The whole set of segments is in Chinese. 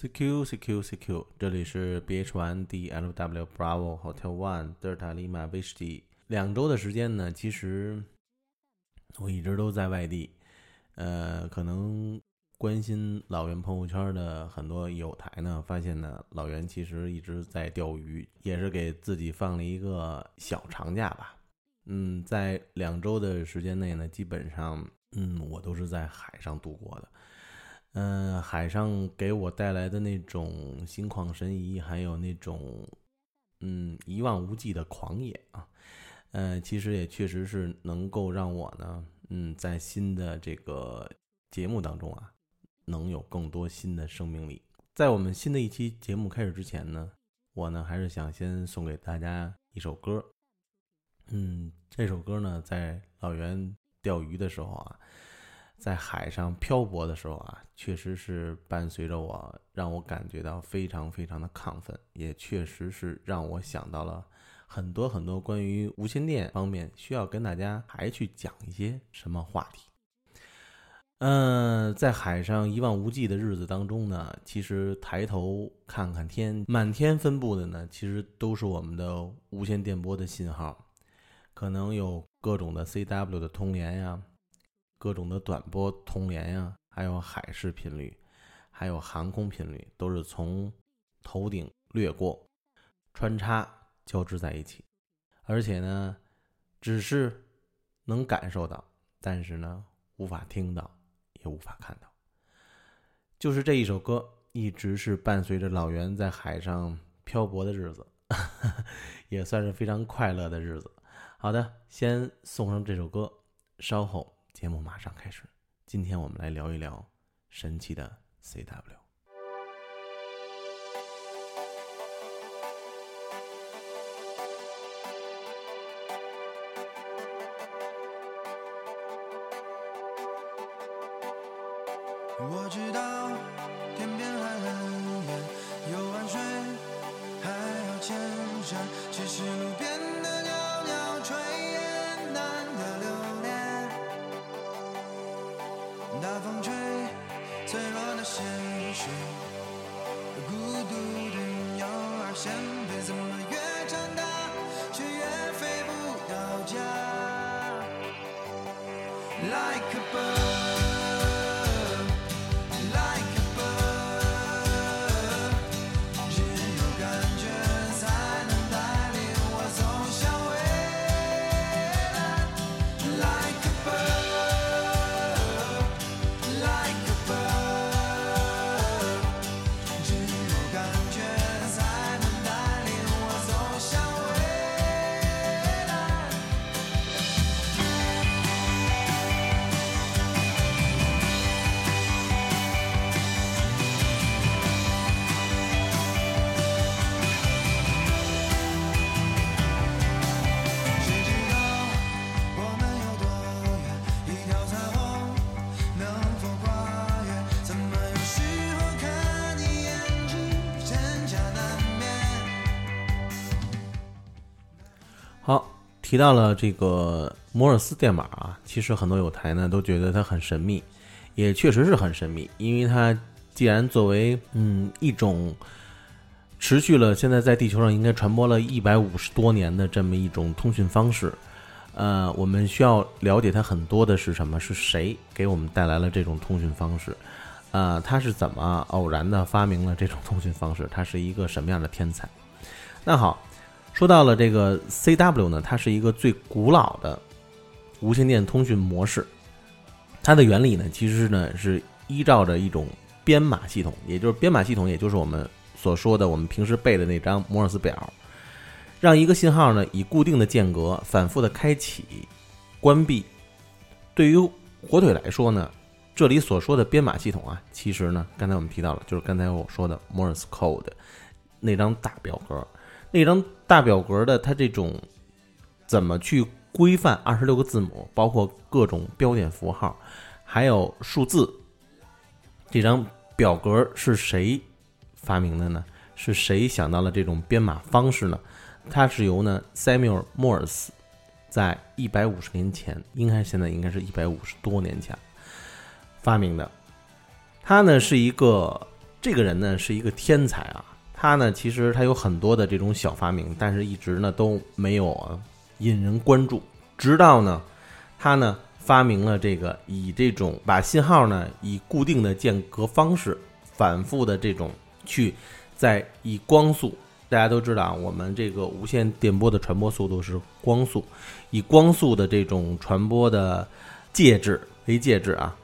CQ CQ CQ，这里是 BH One DLW Bravo Hotel One 德尔塔利马威士忌。两周的时间呢，其实我一直都在外地。呃，可能关心老袁朋友圈的很多友台呢，发现呢，老袁其实一直在钓鱼，也是给自己放了一个小长假吧。嗯，在两周的时间内呢，基本上，嗯，我都是在海上度过的。嗯，海上给我带来的那种心旷神怡，还有那种嗯一望无际的狂野啊，呃，其实也确实是能够让我呢，嗯，在新的这个节目当中啊，能有更多新的生命力。在我们新的一期节目开始之前呢，我呢还是想先送给大家一首歌。嗯，这首歌呢，在老袁钓鱼的时候啊。在海上漂泊的时候啊，确实是伴随着我，让我感觉到非常非常的亢奋，也确实是让我想到了很多很多关于无线电方面需要跟大家还去讲一些什么话题。嗯，在海上一望无际的日子当中呢，其实抬头看看天，满天分布的呢，其实都是我们的无线电波的信号，可能有各种的 CW 的通联呀。各种的短波通联呀，还有海事频率，还有航空频率，都是从头顶掠过，穿插交织在一起，而且呢，只是能感受到，但是呢，无法听到，也无法看到。就是这一首歌，一直是伴随着老袁在海上漂泊的日子，也算是非常快乐的日子。好的，先送上这首歌，稍后。节目马上开始，今天我们来聊一聊神奇的 CW。我知道提到了这个摩尔斯电码啊，其实很多有台呢都觉得它很神秘，也确实是很神秘，因为它既然作为嗯一种持续了现在在地球上应该传播了一百五十多年的这么一种通讯方式，呃，我们需要了解它很多的是什么？是谁给我们带来了这种通讯方式？啊，他是怎么偶然的发明了这种通讯方式？他是一个什么样的天才？那好。说到了这个 CW 呢，它是一个最古老的无线电通讯模式。它的原理呢，其实呢是依照着一种编码系统，也就是编码系统，也就是我们所说的我们平时背的那张摩尔斯表，让一个信号呢以固定的间隔反复的开启、关闭。对于火腿来说呢，这里所说的编码系统啊，其实呢，刚才我们提到了，就是刚才我说的摩尔斯 code 那张大表格。那张大表格的它这种怎么去规范二十六个字母，包括各种标点符号，还有数字。这张表格是谁发明的呢？是谁想到了这种编码方式呢？它是由呢 Samuel Morse 在一百五十年前，应该现在应该是一百五十多年前发明的。他呢是一个这个人呢是一个天才啊，他呢其实他有很多的这种小发明，但是一直呢都没有啊引人关注。直到呢，他呢发明了这个以这种把信号呢以固定的间隔方式反复的这种去在以光速，大家都知道啊，我们这个无线电波的传播速度是光速，以光速的这种传播的介质为介质啊，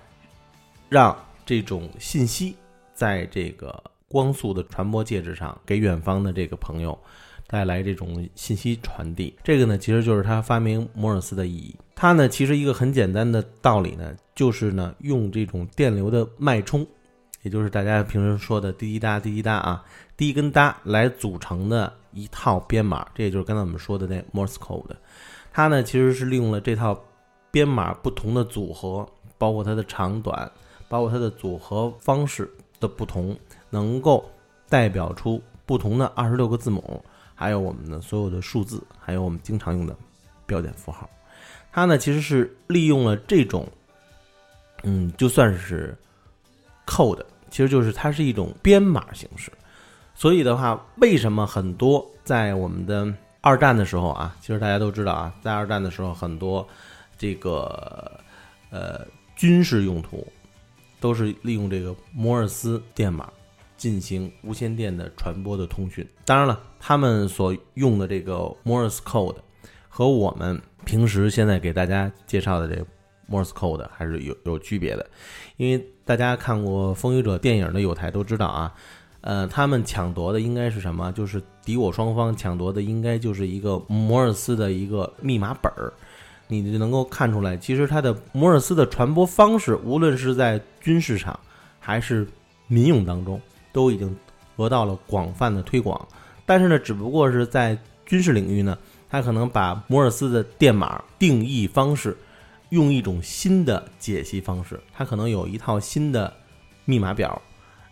让这种信息在这个光速的传播介质上给远方的这个朋友带来这种信息传递。这个呢，其实就是他发明摩尔斯的意义。它呢，其实一个很简单的道理呢，就是呢，用这种电流的脉冲，也就是大家平时说的滴滴答滴滴答啊，滴跟答来组成的一套编码。这也就是刚才我们说的那 Morse code。它呢，其实是利用了这套编码不同的组合，包括它的长短，包括它的组合方式的不同，能够代表出不同的二十六个字母，还有我们的所有的数字，还有我们经常用的标点符号。它呢，其实是利用了这种，嗯，就算是 code，其实就是它是一种编码形式。所以的话，为什么很多在我们的二战的时候啊，其实大家都知道啊，在二战的时候，很多这个呃军事用途都是利用这个摩尔斯电码进行无线电的传播的通讯。当然了，他们所用的这个 Morse code 和我们平时现在给大家介绍的这个 Morse code 还是有有区别的，因为大家看过《风雨者》电影的有台都知道啊。呃，他们抢夺的应该是什么？就是敌我双方抢夺的应该就是一个摩尔斯的一个密码本儿，你就能够看出来，其实它的摩尔斯的传播方式，无论是在军事上还是民用当中，都已经得到了广泛的推广。但是呢，只不过是在军事领域呢，它可能把摩尔斯的电码定义方式用一种新的解析方式，它可能有一套新的密码表，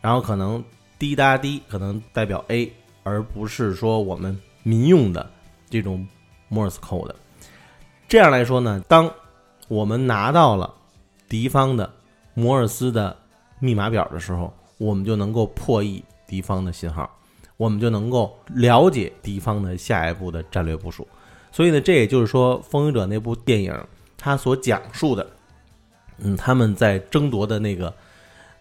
然后可能。滴答滴可能代表 A，而不是说我们民用的这种 Morse code。这样来说呢，当我们拿到了敌方的摩尔斯的密码表的时候，我们就能够破译敌方的信号，我们就能够了解敌方的下一步的战略部署。所以呢，这也就是说，《风云者》那部电影它所讲述的，嗯，他们在争夺的那个。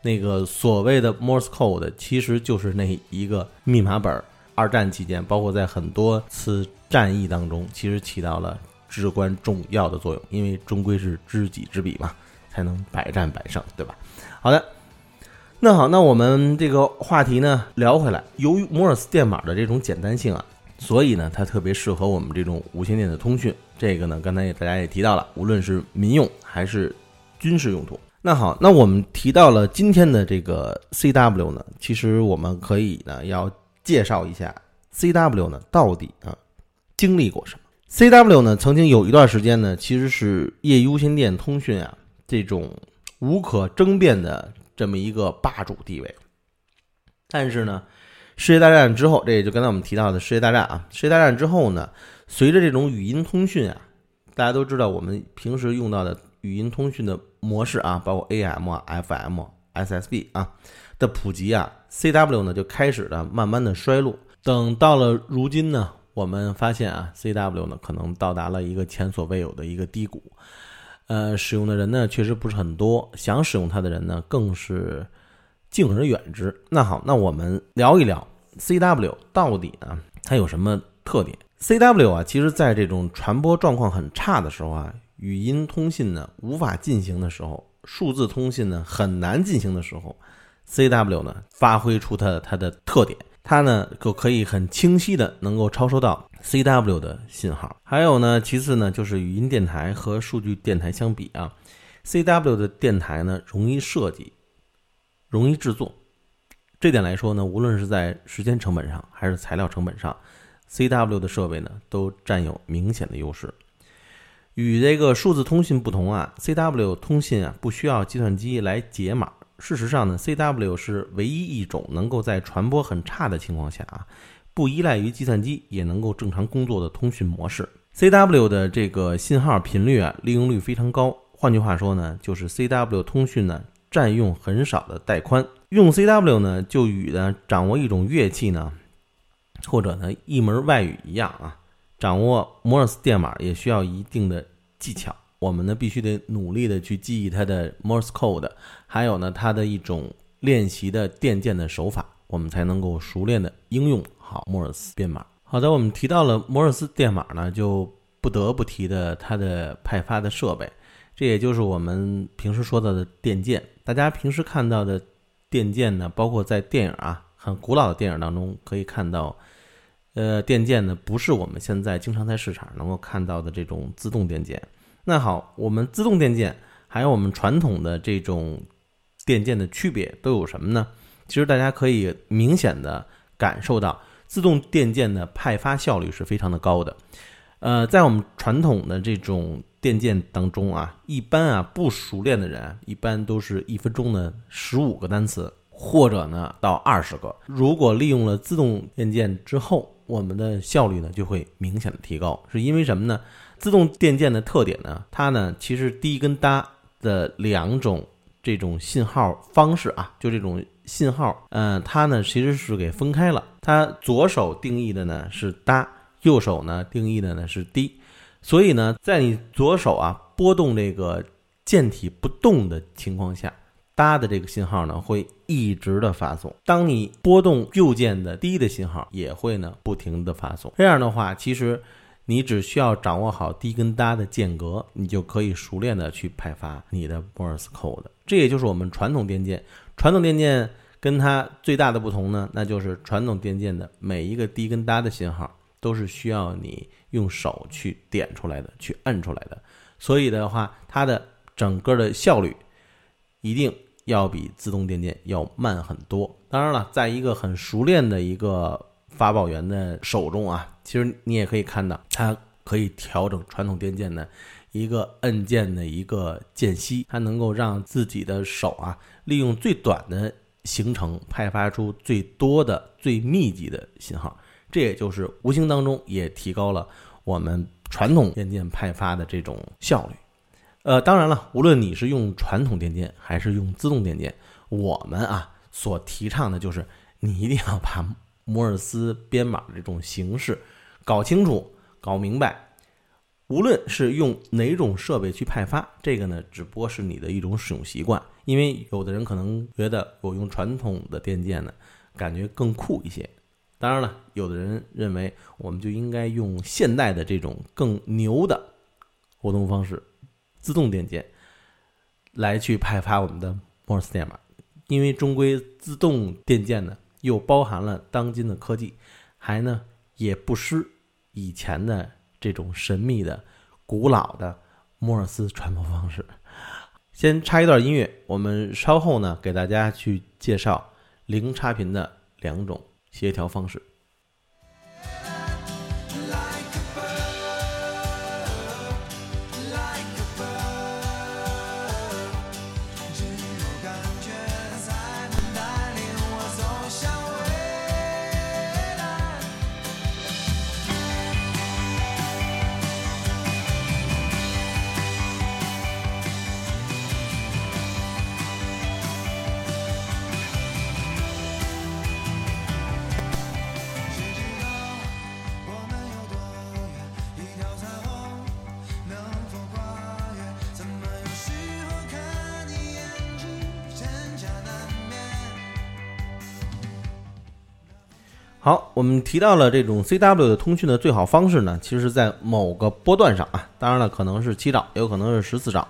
那个所谓的 Morse code 其实就是那一个密码本。二战期间，包括在很多次战役当中，其实起到了至关重要的作用。因为终归是知己知彼嘛，才能百战百胜，对吧？好的，那好，那我们这个话题呢聊回来，由于摩尔斯电码的这种简单性啊，所以呢它特别适合我们这种无线电的通讯。这个呢，刚才也大家也提到了，无论是民用还是军事用途。那好，那我们提到了今天的这个 CW 呢，其实我们可以呢要介绍一下 CW 呢到底啊经历过什么。CW 呢曾经有一段时间呢，其实是业余无线电通讯啊这种无可争辩的这么一个霸主地位。但是呢，世界大战之后，这也就刚才我们提到的世界大战啊，世界大战之后呢，随着这种语音通讯啊，大家都知道我们平时用到的。语音通讯的模式啊，包括 AM 啊、FM、SSB 啊的普及啊，CW 呢就开始了慢慢的衰落。等到了如今呢，我们发现啊，CW 呢可能到达了一个前所未有的一个低谷。呃，使用的人呢确实不是很多，想使用它的人呢更是敬而远之。那好，那我们聊一聊 CW 到底呢它有什么特点？CW 啊，其实在这种传播状况很差的时候啊。语音通信呢无法进行的时候，数字通信呢很难进行的时候，CW 呢发挥出它它的特点，它呢就可以很清晰的能够超收到 CW 的信号。还有呢，其次呢就是语音电台和数据电台相比啊，CW 的电台呢容易设计，容易制作。这点来说呢，无论是在时间成本上还是材料成本上，CW 的设备呢都占有明显的优势。与这个数字通信不同啊，CW 通信啊不需要计算机来解码。事实上呢，CW 是唯一一种能够在传播很差的情况下啊，不依赖于计算机也能够正常工作的通讯模式。CW 的这个信号频率啊，利用率非常高。换句话说呢，就是 CW 通讯呢占用很少的带宽。用 CW 呢，就与呢掌握一种乐器呢，或者呢一门外语一样啊。掌握摩尔斯电码也需要一定的技巧，我们呢必须得努力的去记忆它的 Morse code，还有呢它的一种练习的电键的手法，我们才能够熟练的应用好摩尔斯编码。好的，我们提到了摩尔斯电码呢，就不得不提的它的派发的设备，这也就是我们平时说到的电键。大家平时看到的电键呢，包括在电影啊，很古老的电影当中可以看到。呃，电键呢不是我们现在经常在市场能够看到的这种自动电键。那好，我们自动电键还有我们传统的这种电键的区别都有什么呢？其实大家可以明显的感受到，自动电键的派发效率是非常的高的。呃，在我们传统的这种电键当中啊，一般啊不熟练的人一般都是一分钟的十五个单词，或者呢到二十个。如果利用了自动电键之后，我们的效率呢就会明显的提高，是因为什么呢？自动电键的特点呢，它呢其实滴跟哒的两种这种信号方式啊，就这种信号，嗯，它呢其实是给分开了。它左手定义的呢是哒，右手呢定义的呢是滴，所以呢，在你左手啊拨动这个键体不动的情况下。哒的这个信号呢，会一直的发送。当你拨动右键的滴的信号，也会呢不停的发送。这样的话，其实你只需要掌握好低跟哒的间隔，你就可以熟练的去派发你的 Morse code。这也就是我们传统电键。传统电键跟它最大的不同呢，那就是传统电键的每一个低跟哒的信号都是需要你用手去点出来的，去摁出来的。所以的话，它的整个的效率一定。要比自动电键要慢很多。当然了，在一个很熟练的一个发报员的手中啊，其实你也可以看到，它可以调整传统电键的一个按键的一个间隙，它能够让自己的手啊，利用最短的行程派发出最多的、最密集的信号。这也就是无形当中也提高了我们传统电键派发的这种效率。呃，当然了，无论你是用传统电键还是用自动电键，我们啊所提倡的就是你一定要把摩尔斯编码这种形式搞清楚、搞明白。无论是用哪种设备去派发，这个呢只不过是你的一种使用习惯。因为有的人可能觉得我用传统的电键呢，感觉更酷一些。当然了，有的人认为我们就应该用现代的这种更牛的活动方式。自动电键来去派发我们的摩尔斯电码，因为终归自动电键呢又包含了当今的科技，还呢也不失以前的这种神秘的、古老的摩尔斯传播方式。先插一段音乐，我们稍后呢给大家去介绍零差频的两种协调方式。好，我们提到了这种 CW 的通讯的最好方式呢，其实在某个波段上啊，当然了，可能是七兆，也有可能是十四兆，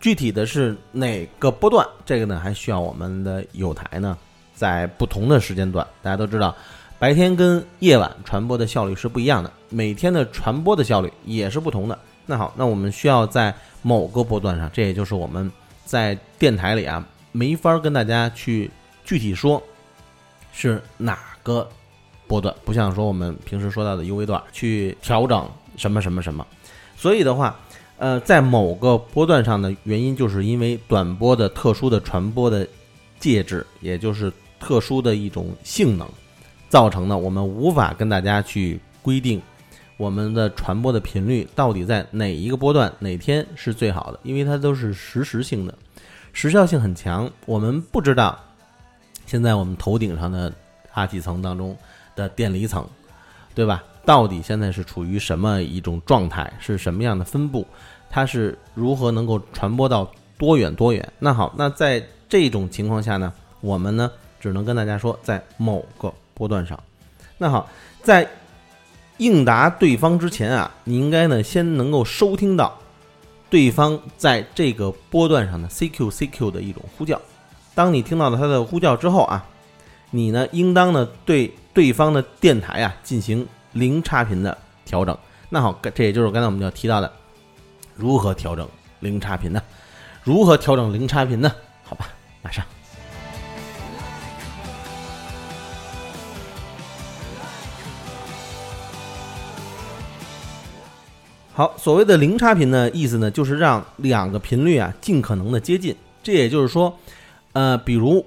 具体的是哪个波段，这个呢还需要我们的有台呢，在不同的时间段，大家都知道，白天跟夜晚传播的效率是不一样的，每天的传播的效率也是不同的。那好，那我们需要在某个波段上，这也就是我们在电台里啊，没法跟大家去具体说，是哪个。波段不像说我们平时说到的 U V 段去调整什么什么什么，所以的话，呃，在某个波段上的原因，就是因为短波的特殊的传播的介质，也就是特殊的一种性能，造成的我们无法跟大家去规定我们的传播的频率到底在哪一个波段哪天是最好的，因为它都是实时性的，时效性很强，我们不知道现在我们头顶上的大气层当中的电离层，对吧？到底现在是处于什么一种状态？是什么样的分布？它是如何能够传播到多远多远？那好，那在这种情况下呢，我们呢只能跟大家说，在某个波段上。那好，在应答对方之前啊，你应该呢先能够收听到对方在这个波段上的 CQ CQ 的一种呼叫。当你听到了他的呼叫之后啊，你呢应当呢对对方的电台啊进行零差频的调整。那好，这也就是刚才我们要提到的，如何调整零差频呢？如何调整零差频呢？好吧，马上。好，所谓的零差频呢，意思呢就是让两个频率啊尽可能的接近。这也就是说，呃，比如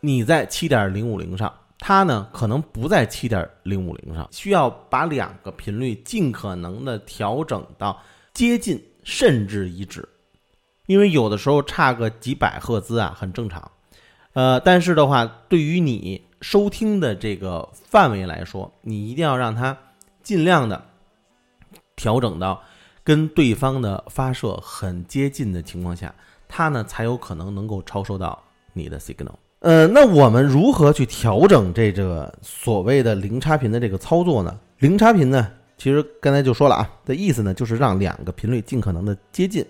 你在七点零五零上，它呢可能不在七点零五零上，需要把两个频率尽可能的调整到接近甚至一致。因为有的时候差个几百赫兹啊很正常，呃，但是的话，对于你收听的这个范围来说，你一定要让它尽量的。调整到跟对方的发射很接近的情况下，它呢才有可能能够超收到你的 signal。呃，那我们如何去调整这个所谓的零差频的这个操作呢？零差频呢，其实刚才就说了啊，的意思呢就是让两个频率尽可能的接近。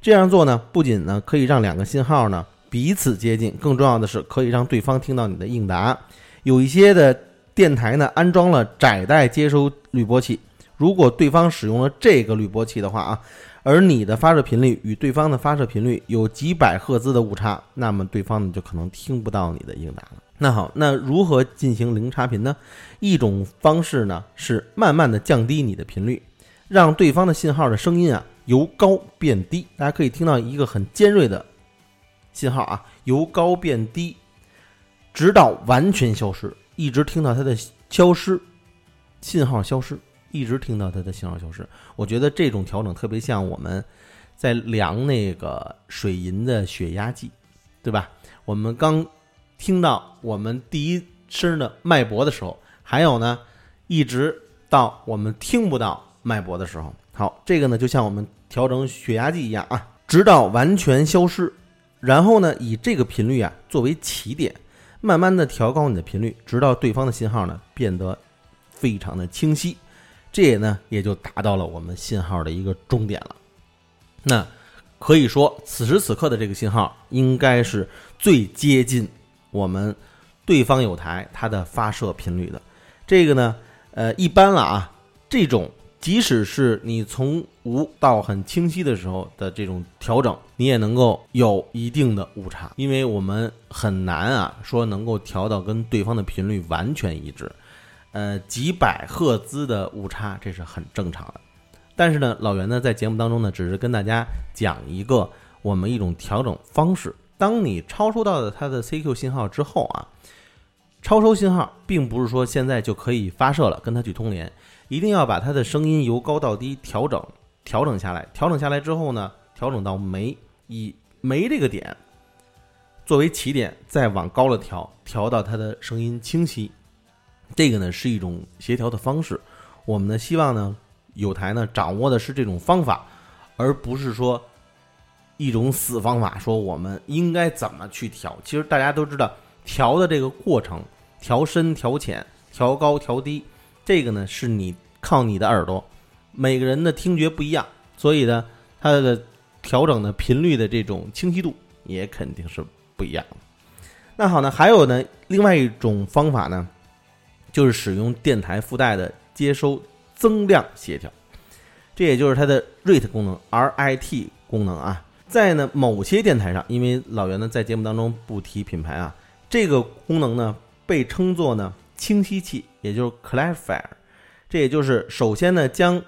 这样做呢，不仅呢可以让两个信号呢彼此接近，更重要的是可以让对方听到你的应答。有一些的电台呢安装了窄带接收滤波器。如果对方使用了这个滤波器的话啊，而你的发射频率与对方的发射频率有几百赫兹的误差，那么对方呢就可能听不到你的应答了。那好，那如何进行零差频呢？一种方式呢是慢慢的降低你的频率，让对方的信号的声音啊由高变低。大家可以听到一个很尖锐的信号啊，由高变低，直到完全消失，一直听到它的消失，信号消失。一直听到它的信号消失，我觉得这种调整特别像我们在量那个水银的血压计，对吧？我们刚听到我们第一声的脉搏的时候，还有呢，一直到我们听不到脉搏的时候，好，这个呢就像我们调整血压计一样啊，直到完全消失，然后呢以这个频率啊作为起点，慢慢的调高你的频率，直到对方的信号呢变得非常的清晰。这也呢，也就达到了我们信号的一个终点了。那可以说，此时此刻的这个信号应该是最接近我们对方有台它的发射频率的。这个呢，呃，一般了啊，这种即使是你从无到很清晰的时候的这种调整，你也能够有一定的误差，因为我们很难啊说能够调到跟对方的频率完全一致。呃，几百赫兹的误差，这是很正常的。但是呢，老袁呢在节目当中呢，只是跟大家讲一个我们一种调整方式。当你超收到的它的 CQ 信号之后啊，超收信号并不是说现在就可以发射了，跟它去通联，一定要把它的声音由高到低调整，调整下来。调整下来之后呢，调整到没，以没这个点作为起点，再往高了调，调到它的声音清晰。这个呢是一种协调的方式，我们呢希望呢有台呢掌握的是这种方法，而不是说一种死方法，说我们应该怎么去调。其实大家都知道调的这个过程，调深、调浅、调高、调低，这个呢是你靠你的耳朵，每个人的听觉不一样，所以呢它的调整的频率的这种清晰度也肯定是不一样的。那好呢，还有呢另外一种方法呢。就是使用电台附带的接收增量协调，这也就是它的 RITE 功能，RIT 功能啊，在呢某些电台上，因为老袁呢在节目当中不提品牌啊，这个功能呢被称作呢清晰器，也就是 Clarifier，这也就是首先呢将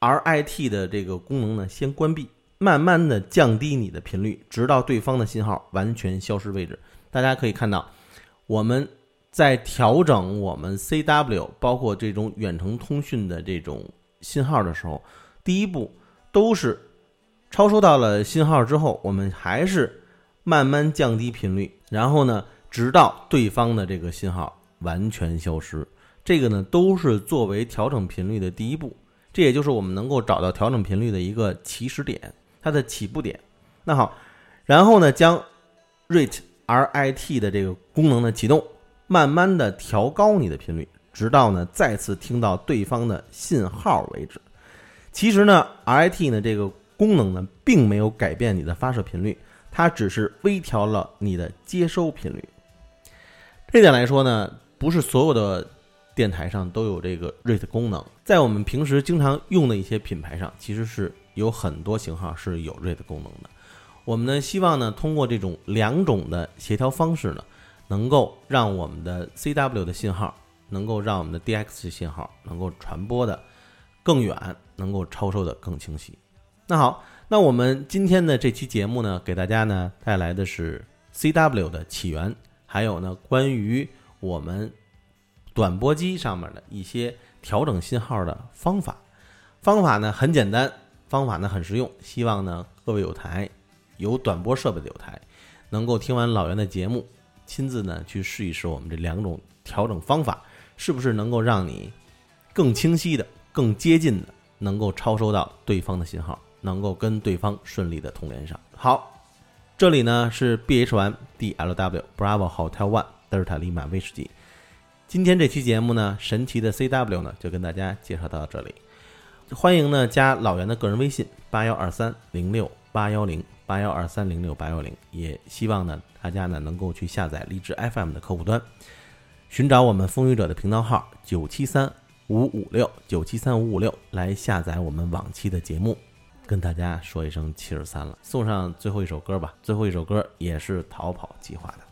RIT 的这个功能呢先关闭，慢慢的降低你的频率，直到对方的信号完全消失为止。大家可以看到，我们。在调整我们 CW 包括这种远程通讯的这种信号的时候，第一步都是超收到了信号之后，我们还是慢慢降低频率，然后呢，直到对方的这个信号完全消失。这个呢，都是作为调整频率的第一步。这也就是我们能够找到调整频率的一个起始点，它的起步点。那好，然后呢，将 Rate RIT 的这个功能呢启动，慢慢的调高你的频率，直到呢再次听到对方的信号为止。其实呢，RIT 呢这个功能呢，并没有改变你的发射频率，它只是微调了你的接收频率。这点来说呢，不是所有的电台上都有这个 RIT 功能，在我们平时经常用的一些品牌上，其实是有很多型号是有 RIT 功能的。我们呢，希望呢，通过这种两种的协调方式呢，能够让我们的 CW 的信号，能够让我们的 DX 信号能够传播的更远，能够超收的更清晰。那好，那我们今天的这期节目呢，给大家呢带来的是 CW 的起源，还有呢关于我们短波机上面的一些调整信号的方法。方法呢很简单，方法呢很实用，希望呢各位有台。有短波设备的有台，能够听完老袁的节目，亲自呢去试一试我们这两种调整方法，是不是能够让你更清晰的、更接近的，能够超收到对方的信号，能够跟对方顺利的通联上。好，这里呢是 B H 1 D L W Bravo Hotel One 德尔塔利马威士忌。今天这期节目呢，神奇的 C W 呢就跟大家介绍到这里，欢迎呢加老袁的个人微信八幺二三零六八幺零。八幺二三零六八幺零，也希望呢大家呢能够去下载荔枝 FM 的客户端，寻找我们风雨者的频道号九七三五五六九七三五五六来下载我们往期的节目，跟大家说一声七十三了，送上最后一首歌吧，最后一首歌也是逃跑计划的。